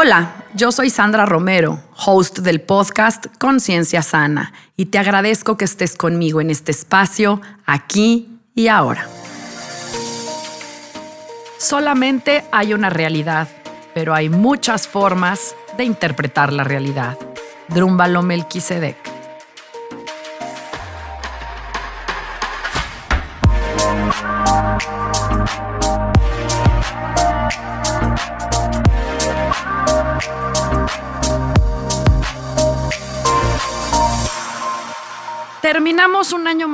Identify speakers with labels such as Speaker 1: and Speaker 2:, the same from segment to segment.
Speaker 1: Hola, yo soy Sandra Romero, host del podcast Conciencia Sana, y te agradezco que estés conmigo en este espacio, aquí y ahora. Solamente hay una realidad, pero hay muchas formas de interpretar la realidad. Drúmbalo Melquisedec.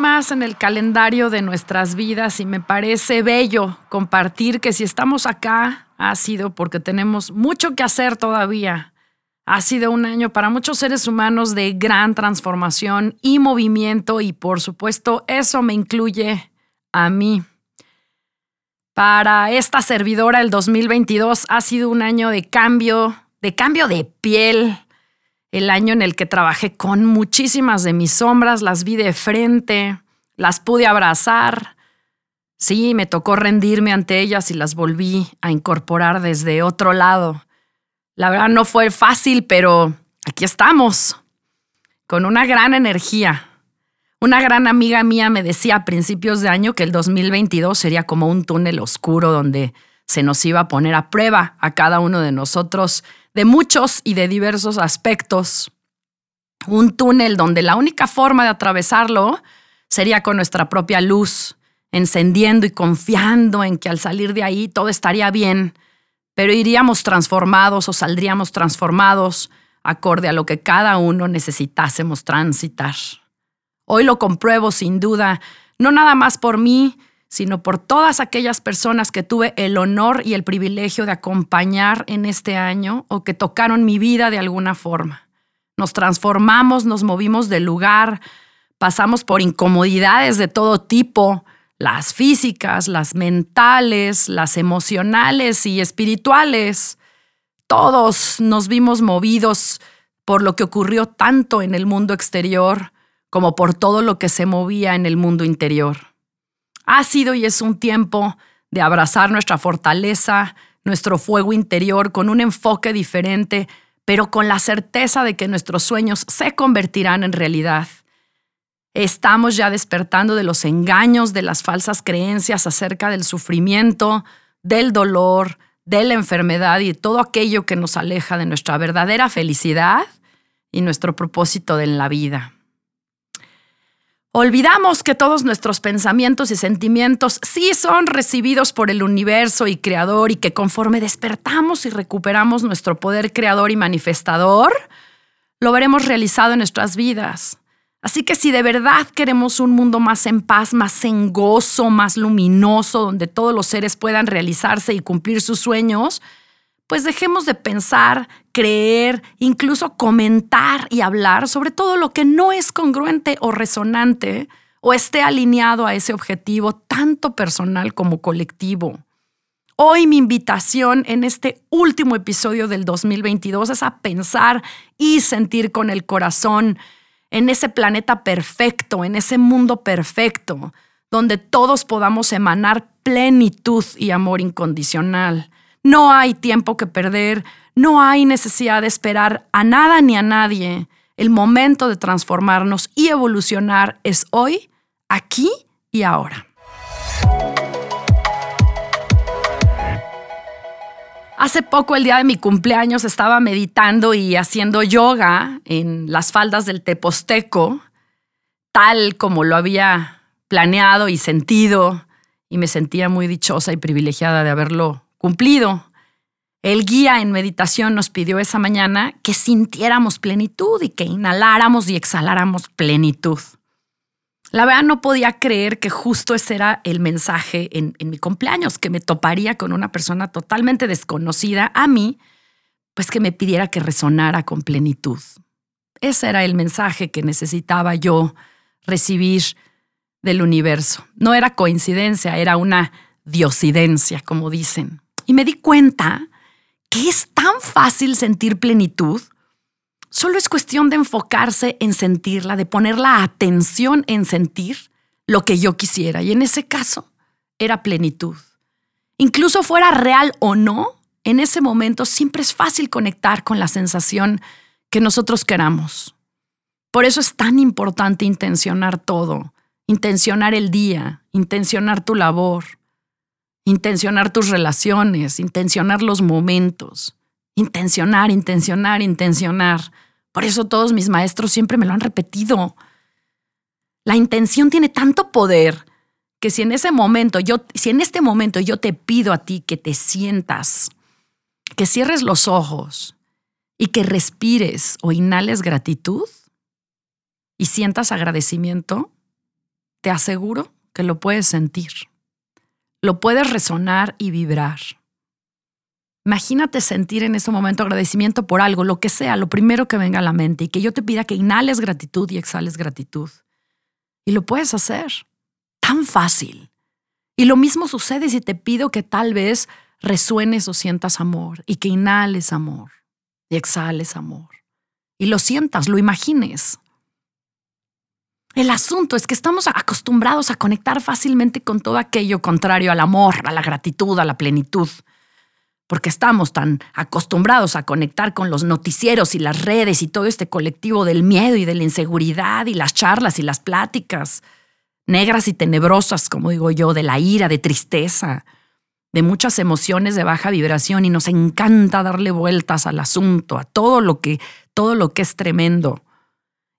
Speaker 1: Más en el calendario de nuestras vidas y me parece bello compartir que si estamos acá ha sido porque tenemos mucho que hacer todavía. Ha sido un año para muchos seres humanos de gran transformación y movimiento y por supuesto eso me incluye a mí. Para esta servidora el 2022 ha sido un año de cambio, de cambio de piel, el año en el que trabajé con muchísimas de mis sombras, las vi de frente, las pude abrazar. Sí, me tocó rendirme ante ellas y las volví a incorporar desde otro lado. La verdad no fue fácil, pero aquí estamos, con una gran energía. Una gran amiga mía me decía a principios de año que el 2022 sería como un túnel oscuro donde se nos iba a poner a prueba a cada uno de nosotros de muchos y de diversos aspectos. Un túnel donde la única forma de atravesarlo sería con nuestra propia luz, encendiendo y confiando en que al salir de ahí todo estaría bien, pero iríamos transformados o saldríamos transformados acorde a lo que cada uno necesitásemos transitar. Hoy lo compruebo sin duda, no nada más por mí, sino por todas aquellas personas que tuve el honor y el privilegio de acompañar en este año o que tocaron mi vida de alguna forma. Nos transformamos, nos movimos del lugar, pasamos por incomodidades de todo tipo, las físicas, las mentales, las emocionales y espirituales. Todos nos vimos movidos por lo que ocurrió tanto en el mundo exterior como por todo lo que se movía en el mundo interior. Ha sido y es un tiempo de abrazar nuestra fortaleza, nuestro fuego interior con un enfoque diferente, pero con la certeza de que nuestros sueños se convertirán en realidad. Estamos ya despertando de los engaños, de las falsas creencias acerca del sufrimiento, del dolor, de la enfermedad y todo aquello que nos aleja de nuestra verdadera felicidad y nuestro propósito en la vida. Olvidamos que todos nuestros pensamientos y sentimientos sí son recibidos por el universo y creador y que conforme despertamos y recuperamos nuestro poder creador y manifestador, lo veremos realizado en nuestras vidas. Así que si de verdad queremos un mundo más en paz, más en gozo, más luminoso, donde todos los seres puedan realizarse y cumplir sus sueños, pues dejemos de pensar, creer, incluso comentar y hablar sobre todo lo que no es congruente o resonante o esté alineado a ese objetivo tanto personal como colectivo. Hoy mi invitación en este último episodio del 2022 es a pensar y sentir con el corazón en ese planeta perfecto, en ese mundo perfecto, donde todos podamos emanar plenitud y amor incondicional no hay tiempo que perder, no hay necesidad de esperar a nada ni a nadie. El momento de transformarnos y evolucionar es hoy, aquí y ahora. Hace poco, el día de mi cumpleaños, estaba meditando y haciendo yoga en las faldas del Teposteco, tal como lo había planeado y sentido, y me sentía muy dichosa y privilegiada de haberlo cumplido. El guía en meditación nos pidió esa mañana que sintiéramos plenitud y que inhaláramos y exhaláramos plenitud. La verdad no podía creer que justo ese era el mensaje en, en, mi cumpleaños, que me toparía con una persona totalmente desconocida a mí, pues que me pidiera que resonara con plenitud. Ese era el mensaje que necesitaba yo recibir del universo. No era coincidencia, era una diosidencia, como dicen. Y me di cuenta que es tan fácil sentir plenitud. Solo es cuestión de enfocarse en sentirla, de poner la atención en sentir lo que yo quisiera. Y en ese caso era plenitud. Incluso fuera real o no, en ese momento siempre es fácil conectar con la sensación que nosotros queramos. Por eso es tan importante intencionar todo, intencionar el día, intencionar tu labor, intencionar tus relaciones, intencionar los momentos, intencionar, intencionar, intencionar. Por eso todos mis maestros siempre me lo han repetido. La intención tiene tanto poder que si en ese momento yo, si en este momento yo te pido a ti que te sientas, que cierres los ojos y que respires o inhales gratitud y sientas agradecimiento, te aseguro que lo puedes sentir. Lo puedes resonar y vibrar. Imagínate sentir en ese momento agradecimiento por algo, lo que sea, lo primero que venga a la mente y que yo te pida que inhales gratitud y exhales gratitud. Y lo puedes hacer. Tan fácil. Y lo mismo sucede si te pido que tal vez resuenes o sientas amor y que inhales amor y exhales amor. Y lo sientas, lo imagines. El asunto es que estamos acostumbrados a conectar fácilmente con todo aquello contrario al amor, a la gratitud, a la plenitud, porque estamos tan acostumbrados a conectar con los noticieros y las redes y todo este colectivo del miedo y de la inseguridad y las charlas y las pláticas negras y tenebrosas, como digo yo, de la ira, de tristeza, de muchas emociones de baja vibración y nos encanta darle vueltas al asunto, a todo lo que todo lo que es tremendo.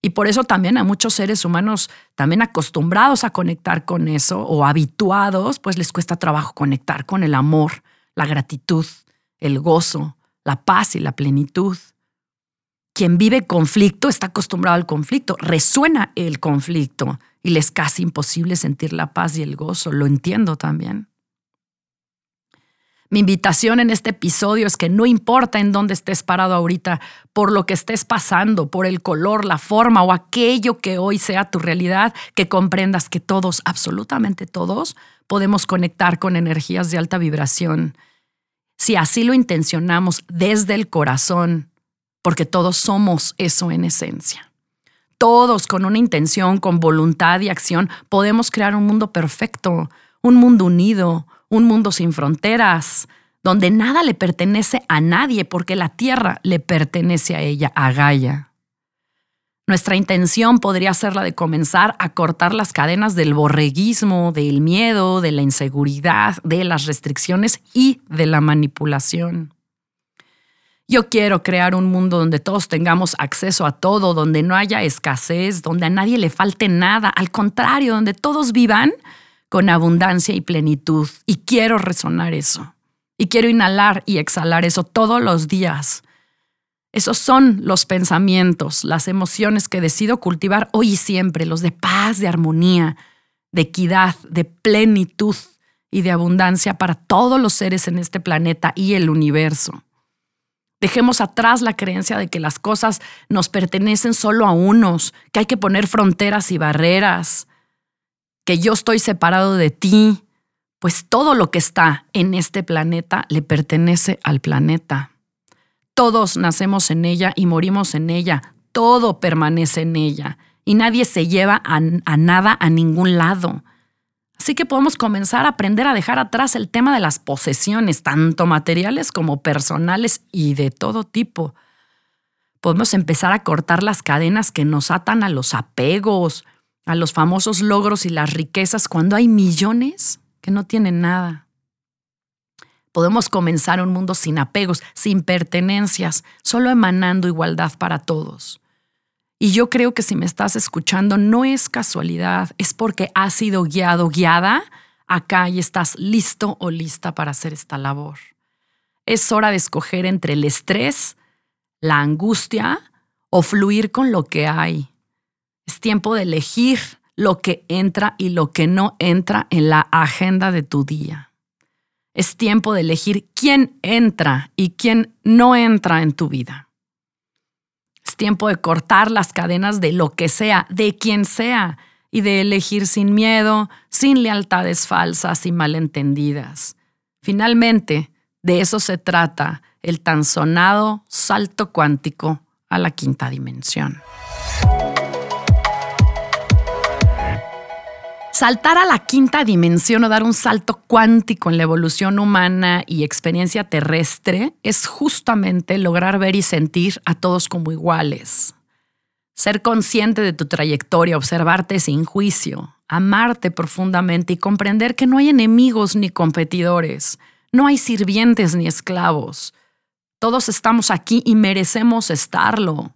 Speaker 1: Y por eso también a muchos seres humanos también acostumbrados a conectar con eso o habituados, pues les cuesta trabajo conectar con el amor, la gratitud, el gozo, la paz y la plenitud. Quien vive conflicto está acostumbrado al conflicto, resuena el conflicto y le es casi imposible sentir la paz y el gozo, lo entiendo también. Mi invitación en este episodio es que no importa en dónde estés parado ahorita, por lo que estés pasando, por el color, la forma o aquello que hoy sea tu realidad, que comprendas que todos, absolutamente todos, podemos conectar con energías de alta vibración. Si así lo intencionamos desde el corazón, porque todos somos eso en esencia. Todos con una intención, con voluntad y acción, podemos crear un mundo perfecto, un mundo unido, un mundo sin fronteras, donde nada le pertenece a nadie porque la tierra le pertenece a ella, a Gaia. Nuestra intención podría ser la de comenzar a cortar las cadenas del borreguismo, del miedo, de la inseguridad, de las restricciones y de la manipulación. Yo quiero crear un mundo donde todos tengamos acceso a todo, donde no haya escasez, donde a nadie le falte nada, al contrario, donde todos vivan con abundancia y plenitud. Y quiero resonar eso. Y quiero inhalar y exhalar eso todos los días. Esos son los pensamientos, las emociones que decido cultivar hoy y siempre, los de paz, de armonía, de equidad, de plenitud y de abundancia para todos los seres en este planeta y el universo. Dejemos atrás la creencia de que las cosas nos pertenecen solo a unos, que hay que poner fronteras y barreras, que yo estoy separado de ti, pues todo lo que está en este planeta le pertenece al planeta. Todos nacemos en ella y morimos en ella, todo permanece en ella y nadie se lleva a, nada a ningún lado. Así que podemos comenzar a aprender a dejar atrás el tema de las posesiones, tanto materiales como personales y de todo tipo. Podemos empezar a cortar las cadenas que nos atan a los apegos, a los famosos logros y las riquezas cuando hay millones que no tienen nada. Podemos comenzar un mundo sin apegos, sin pertenencias, solo emanando igualdad para todos. Y yo creo que si me estás escuchando no es casualidad, es porque has sido guiado, guiada acá y estás listo o lista para hacer esta labor. Es hora de escoger entre el estrés, la angustia o fluir con lo que hay, es tiempo de elegir lo que entra y lo que no entra en la agenda de tu día. Es tiempo de elegir quién entra y quién no entra en tu vida. Es tiempo de cortar las cadenas de lo que sea, de quien sea, y de elegir sin miedo, sin lealtades falsas y malentendidas. Finalmente, de eso se trata el tan sonado salto cuántico a la quinta dimensión. Saltar a la quinta dimensión o dar un salto cuántico en la evolución humana y experiencia terrestre es justamente lograr ver y sentir a todos como iguales. Ser consciente de tu trayectoria, observarte sin juicio, amarte profundamente y comprender que no hay enemigos ni competidores, no hay sirvientes ni esclavos. Todos estamos aquí y merecemos estarlo.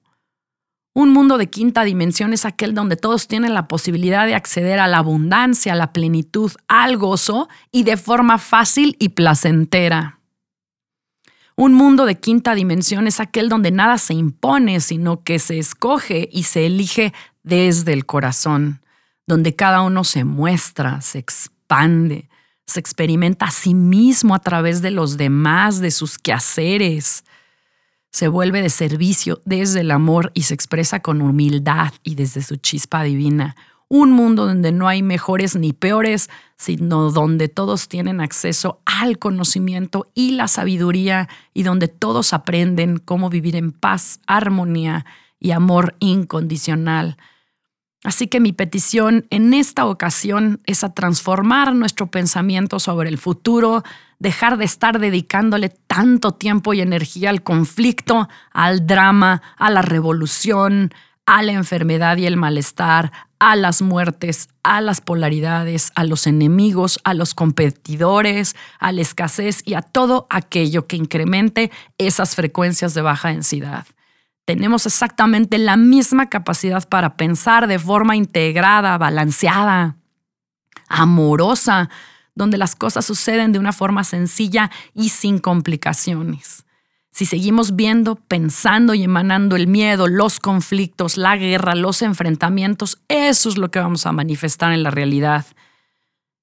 Speaker 1: Un mundo de quinta dimensión es aquel donde todos tienen la posibilidad de acceder a la abundancia, a la plenitud, al gozo y de forma fácil y placentera. Un mundo de quinta dimensión es aquel donde nada se impone, sino que se escoge y se elige desde el corazón, donde cada uno se muestra, se expande, se experimenta a sí mismo a través de los demás, de sus quehaceres. Se vuelve de servicio desde el amor y se expresa con humildad y desde su chispa divina. Un mundo donde no hay mejores ni peores, sino donde todos tienen acceso al conocimiento y la sabiduría y donde todos aprenden cómo vivir en paz, armonía y amor incondicional. Así que mi petición en esta ocasión es a transformar nuestro pensamiento sobre el futuro, dejar de estar dedicándole tanto tiempo y energía al conflicto, al drama, a la revolución, a la enfermedad y el malestar, a las muertes, a las polaridades, a los enemigos, a los competidores, a la escasez y a todo aquello que incremente esas frecuencias de baja densidad tenemos exactamente la misma capacidad para pensar de forma integrada, balanceada, amorosa, donde las cosas suceden de una forma sencilla y sin complicaciones. Si seguimos viendo, pensando y emanando el miedo, los conflictos, la guerra, los enfrentamientos, eso es lo que vamos a manifestar en la realidad.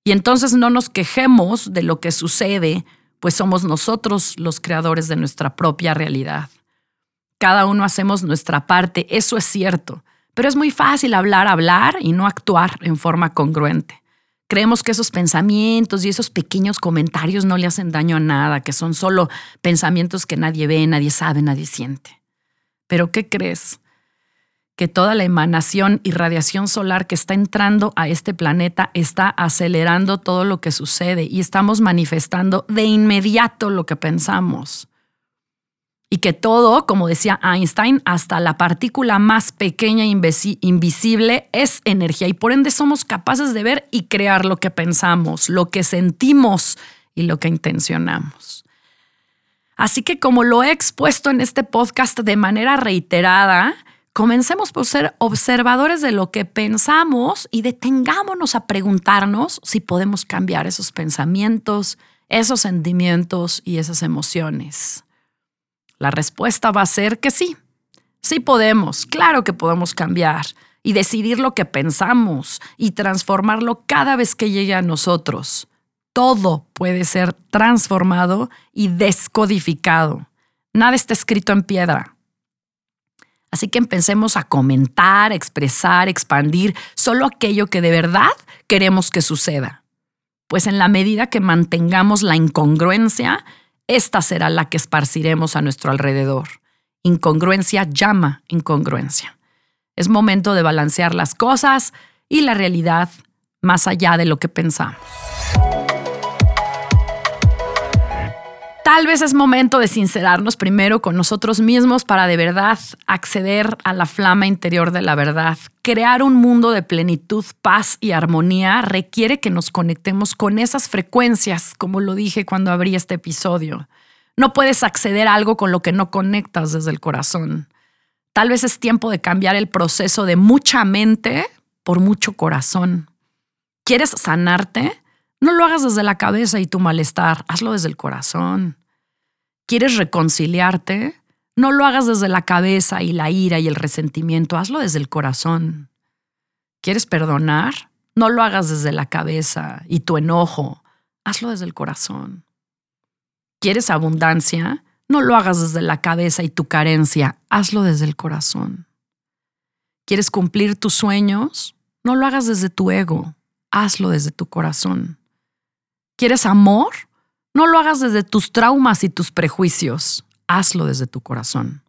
Speaker 1: Y entonces no nos quejemos de lo que sucede, pues somos nosotros los creadores de nuestra propia realidad. Cada uno hacemos nuestra parte, eso es cierto, pero es muy fácil hablar, hablar y no actuar en forma congruente. Creemos que esos pensamientos y esos pequeños comentarios no le hacen daño a nada, que son solo pensamientos que nadie ve, nadie sabe, nadie siente. Pero ¿qué crees? Que toda la emanación y radiación solar que está entrando a este planeta está acelerando todo lo que sucede y estamos manifestando de inmediato lo que pensamos y que todo, como decía Einstein, hasta la partícula más pequeña e invisible es energía y por ende somos capaces de ver y crear lo que pensamos, lo que sentimos y lo que intencionamos. Así que como lo he expuesto en este podcast de manera reiterada, comencemos por ser observadores de lo que pensamos y detengámonos a preguntarnos si podemos cambiar esos pensamientos, esos sentimientos y esas emociones. La respuesta va a ser que sí. Sí podemos, claro que podemos cambiar y decidir lo que pensamos y transformarlo cada vez que llegue a nosotros. Todo puede ser transformado y descodificado. Nada está escrito en piedra. Así que empecemos a comentar, expresar, expandir solo aquello que de verdad queremos que suceda. Pues en la medida que mantengamos la incongruencia, esta será la que esparciremos a nuestro alrededor. Incongruencia llama incongruencia. Es momento de balancear las cosas y la realidad más allá de lo que pensamos. Tal vez es momento de sincerarnos primero con nosotros mismos para de verdad acceder a la flama interior de la verdad. Crear un mundo de plenitud, paz y armonía requiere que nos conectemos con esas frecuencias, como lo dije cuando abrí este episodio. No puedes acceder a algo con lo que no conectas desde el corazón. Tal vez es tiempo de cambiar el proceso de mucha mente por mucho corazón. ¿Quieres sanarte? No lo hagas desde la cabeza y tu malestar, hazlo desde el corazón. ¿Quieres reconciliarte? No lo hagas desde la cabeza y la ira y el resentimiento, hazlo desde el corazón. ¿Quieres perdonar? No lo hagas desde la cabeza y tu enojo, hazlo desde el corazón. ¿Quieres abundancia? No lo hagas desde la cabeza y tu carencia, hazlo desde el corazón. ¿Quieres cumplir tus sueños? No lo hagas desde tu ego, hazlo desde tu corazón. ¿Quieres amor? No lo hagas desde tus traumas y tus prejuicios, hazlo desde tu corazón.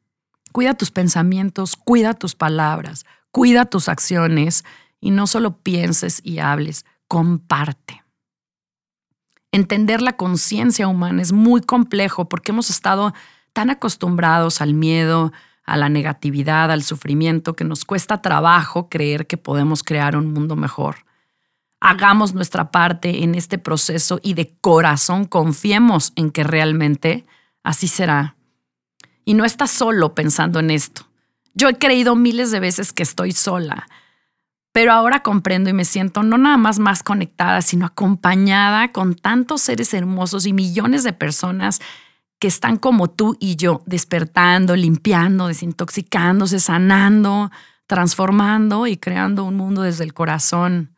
Speaker 1: Cuida tus pensamientos, cuida tus palabras, cuida tus acciones y no solo pienses y hables, comparte. Entender la conciencia humana es muy complejo porque hemos estado tan acostumbrados al miedo, a la negatividad, al sufrimiento, que nos cuesta trabajo creer que podemos crear un mundo mejor. Hagamos nuestra parte en este proceso y de corazón confiemos en que realmente así será. Y no estás solo pensando en esto. Yo he creído miles de veces que estoy sola, pero ahora comprendo y me siento no nada más más conectada, sino acompañada con tantos seres hermosos y millones de personas que están como tú y yo, despertando, limpiando, desintoxicándose, sanando, transformando y creando un mundo desde el corazón.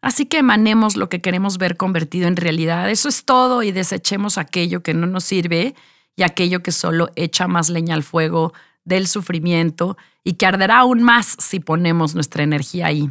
Speaker 1: Así que emanemos lo que queremos ver convertido en realidad. Eso es todo y desechemos aquello que no nos sirve y aquello que solo echa más leña al fuego del sufrimiento y que arderá aún más si ponemos nuestra energía ahí.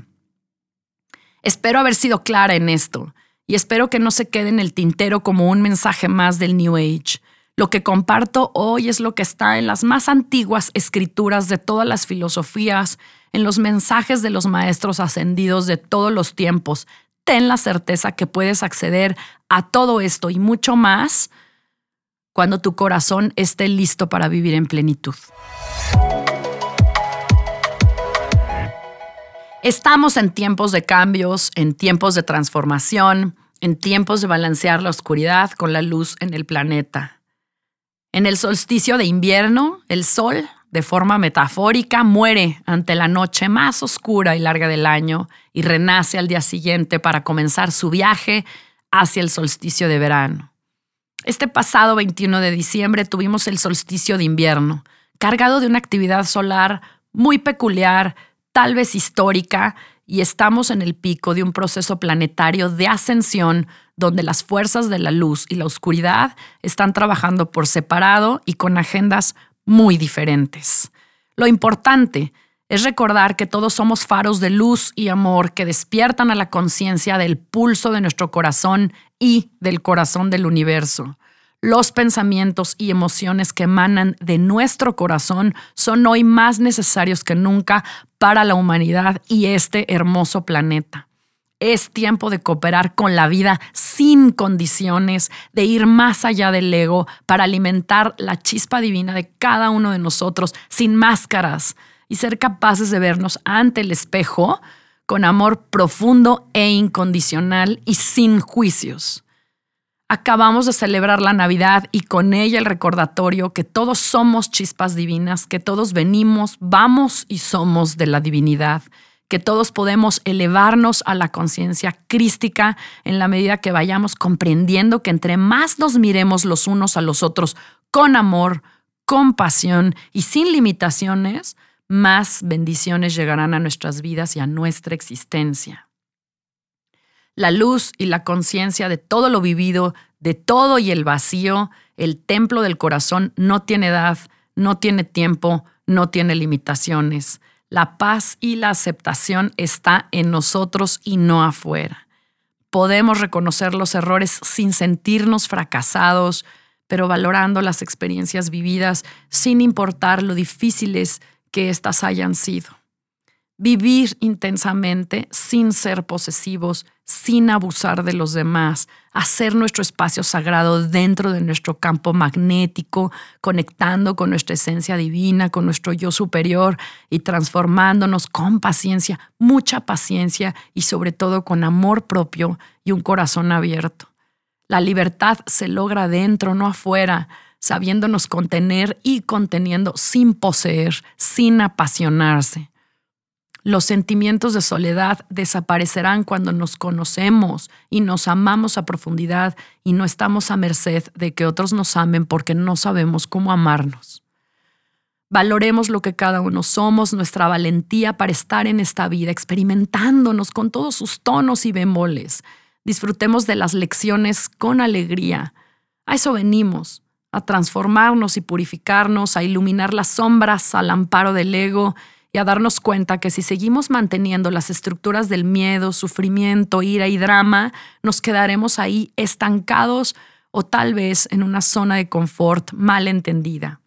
Speaker 1: Espero haber sido clara en esto y espero que no se quede en el tintero como un mensaje más del New Age. Lo que comparto hoy es lo que está en las más antiguas escrituras de todas las filosofías, en los mensajes de los maestros ascendidos de todos los tiempos. Ten la certeza que puedes acceder a todo esto y mucho más cuando tu corazón esté listo para vivir en plenitud. Estamos en tiempos de cambios, en tiempos de transformación, en tiempos de balancear la oscuridad con la luz en el planeta. En el solsticio de invierno, el sol, de forma metafórica, muere ante la noche más oscura y larga del año y renace al día siguiente para comenzar su viaje hacia el solsticio de verano. Este pasado 21 de diciembre tuvimos el solsticio de invierno, cargado de una actividad solar muy peculiar tal vez histórica, y estamos en el pico de un proceso planetario de ascensión donde las fuerzas de la luz y la oscuridad están trabajando por separado y con agendas muy diferentes. Lo importante es recordar que todos somos faros de luz y amor que despiertan a la conciencia del pulso de nuestro corazón y del corazón del universo. Los pensamientos y emociones que emanan de nuestro corazón son hoy más necesarios que nunca para la humanidad y este hermoso planeta. Es tiempo de cooperar con la vida sin condiciones, de ir más allá del ego para alimentar la chispa divina de cada uno de nosotros sin máscaras y ser capaces de vernos ante el espejo con amor profundo e incondicional y sin juicios. Acabamos de celebrar la Navidad y con ella el recordatorio que todos somos chispas divinas, que todos venimos, vamos y somos de la divinidad, que todos podemos elevarnos a la conciencia crística en la medida que vayamos comprendiendo que entre más nos miremos los unos a los otros con amor, compasión y sin limitaciones, más bendiciones llegarán a nuestras vidas y a nuestra existencia. La luz y la conciencia de todo lo vivido, de todo y el vacío, el templo del corazón no tiene edad, no tiene tiempo, no tiene limitaciones. La paz y la aceptación está en nosotros y no afuera. Podemos reconocer los errores sin sentirnos fracasados, pero valorando las experiencias vividas sin importar lo difíciles que éstas hayan sido vivir intensamente sin ser posesivos, sin abusar de los demás, hacer nuestro espacio sagrado dentro de nuestro campo magnético, conectando con nuestra esencia divina, con nuestro yo superior y transformándonos con paciencia, mucha paciencia y sobre todo con amor propio y un corazón abierto. La libertad se logra dentro, no afuera, sabiéndonos contener y conteniendo sin poseer, sin apasionarse. Los sentimientos de soledad desaparecerán cuando nos conocemos y nos amamos a profundidad y no estamos a merced de que otros nos amen porque no sabemos cómo amarnos. Valoremos lo que cada uno somos, nuestra valentía para estar en esta vida, experimentándonos con todos sus tonos y bemoles. Disfrutemos de las lecciones con alegría. A eso venimos, a transformarnos y purificarnos, a iluminar las sombras al amparo del ego y a darnos cuenta que si seguimos manteniendo las estructuras del miedo, sufrimiento, ira y drama, nos quedaremos ahí estancados o tal vez en una zona de confort mal entendida.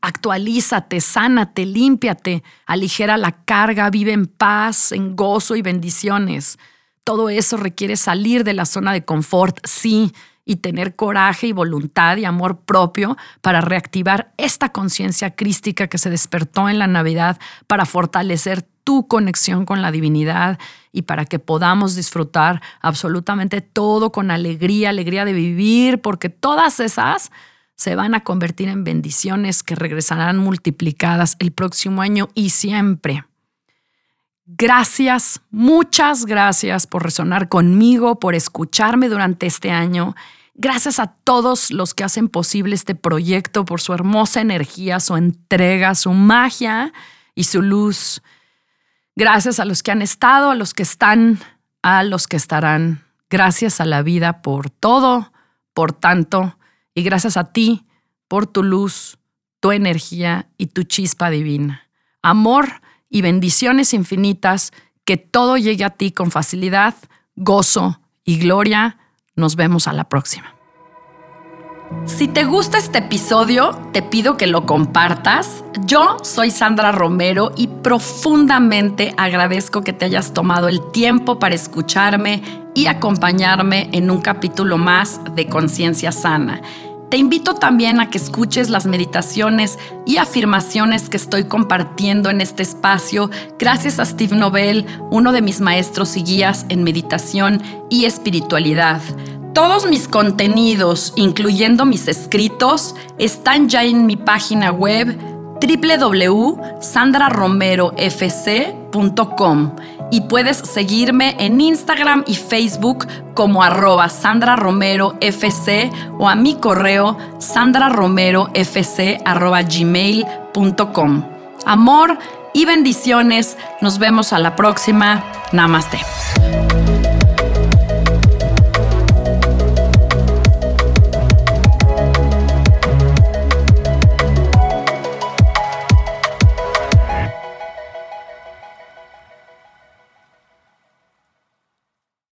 Speaker 1: Actualízate, sánate, límpiate, aligera la carga, vive en paz, en gozo y bendiciones. Todo eso requiere salir de la zona de confort, sí, y tener coraje y voluntad y amor propio para reactivar esta conciencia crística que se despertó en la Navidad para fortalecer tu conexión con la divinidad y para que podamos disfrutar absolutamente todo con alegría, alegría de vivir, porque todas esas se van a convertir en bendiciones que regresarán multiplicadas el próximo año y siempre. Gracias, muchas gracias por resonar conmigo, por escucharme durante este año Gracias a todos los que hacen posible este proyecto por su hermosa energía, su entrega, su magia y su luz. Gracias a los que han estado, a los que están, a los que estarán. Gracias a la vida por todo, por tanto, y gracias a ti por tu luz, tu energía y tu chispa divina. Amor y bendiciones infinitas, que todo llegue a ti con facilidad, gozo y gloria nos vemos a la próxima. Si te gusta este episodio, te pido que lo compartas. Yo soy Sandra Romero y profundamente agradezco que te hayas tomado el tiempo para escucharme y acompañarme en un capítulo más de Conciencia Sana. Te invito también a que escuches las meditaciones y afirmaciones que estoy compartiendo en este espacio gracias a Steve Nobel, uno de mis maestros y guías en meditación y espiritualidad. Todos mis contenidos, incluyendo mis escritos, están ya en mi página web www.sandraromerofc.com y puedes seguirme en Instagram y Facebook como arroba Sandra Romero FC o a mi correo sandraromerofc.gmail.com. Amor y bendiciones. Nos vemos a la próxima. Namaste.